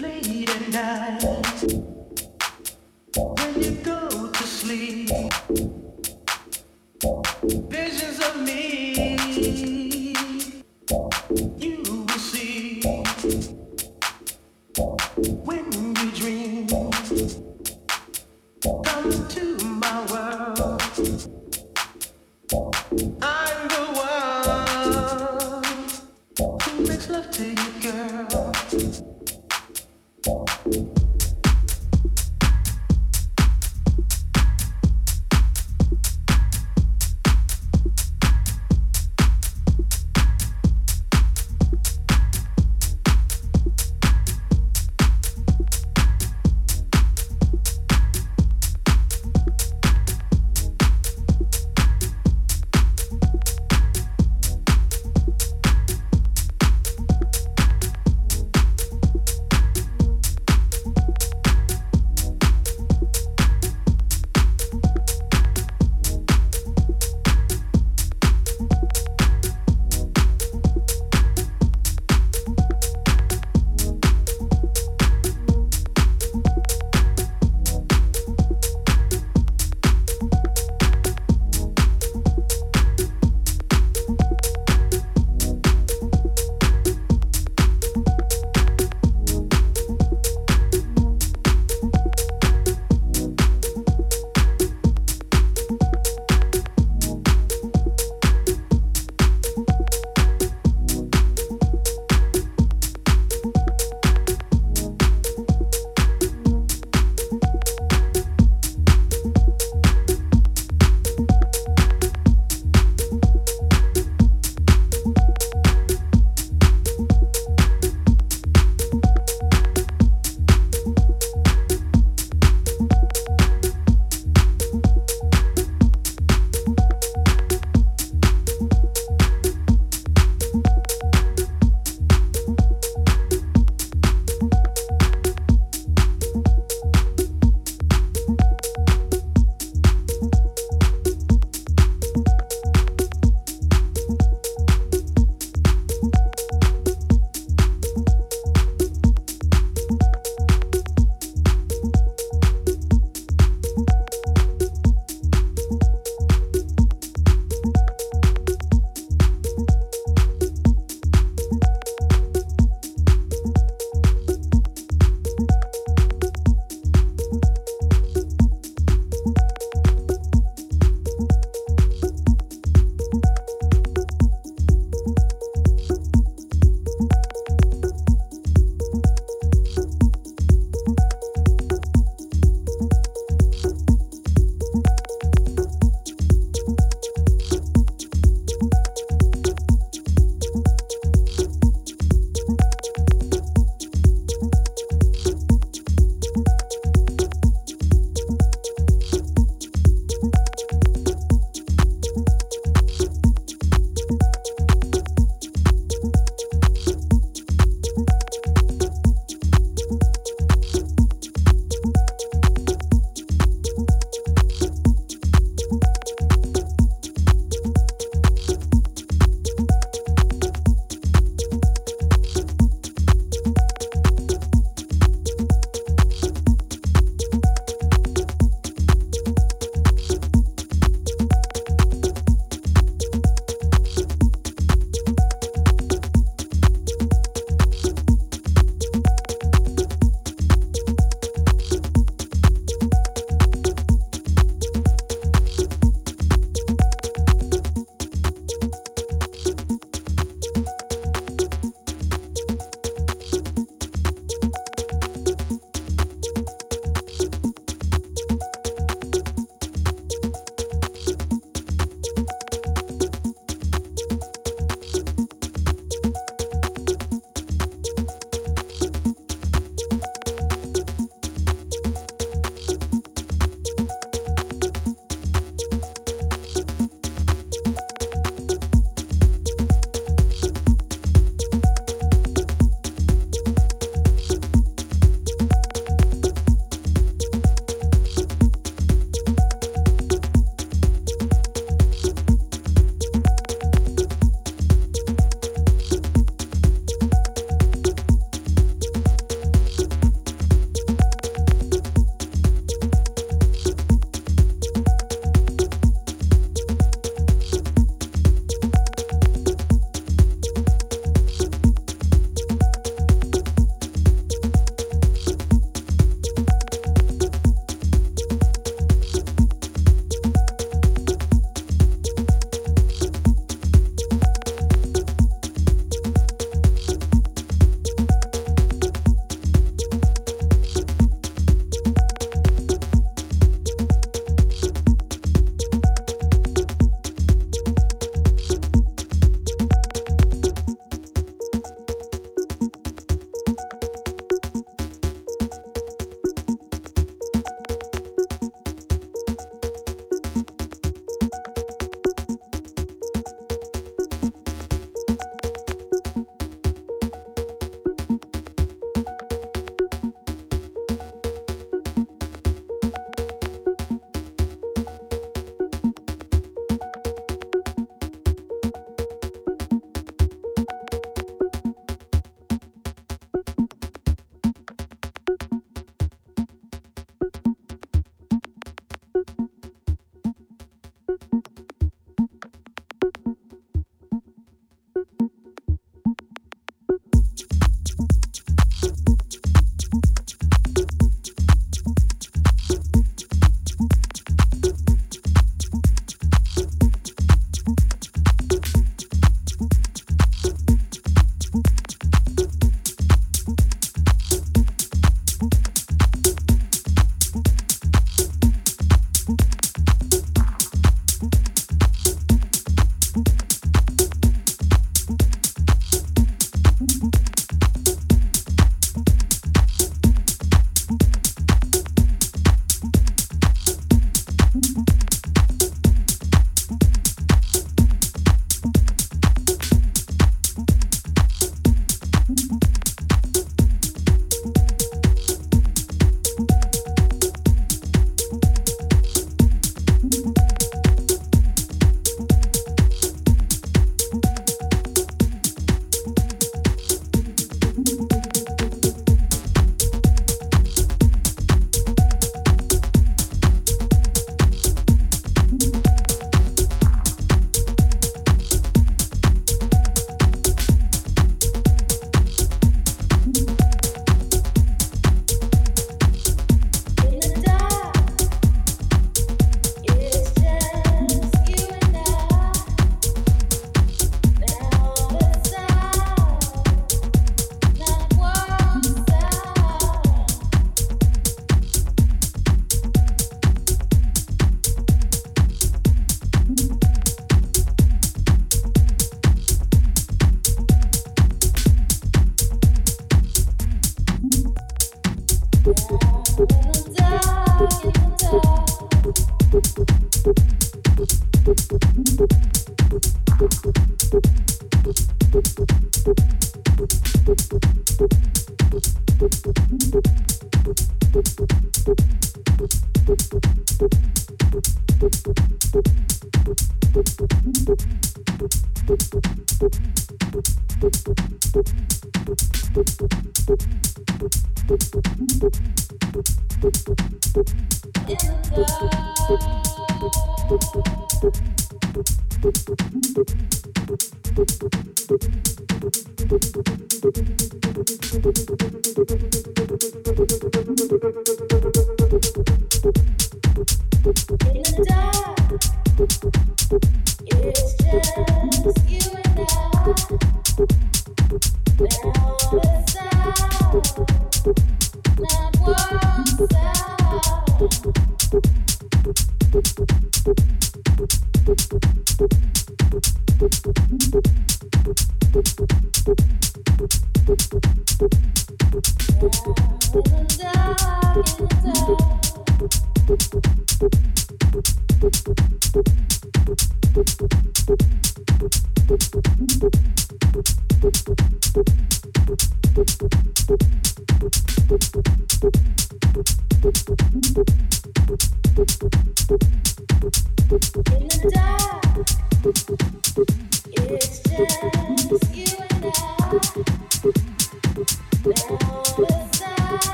Late at night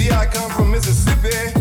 See, I come from Mississippi.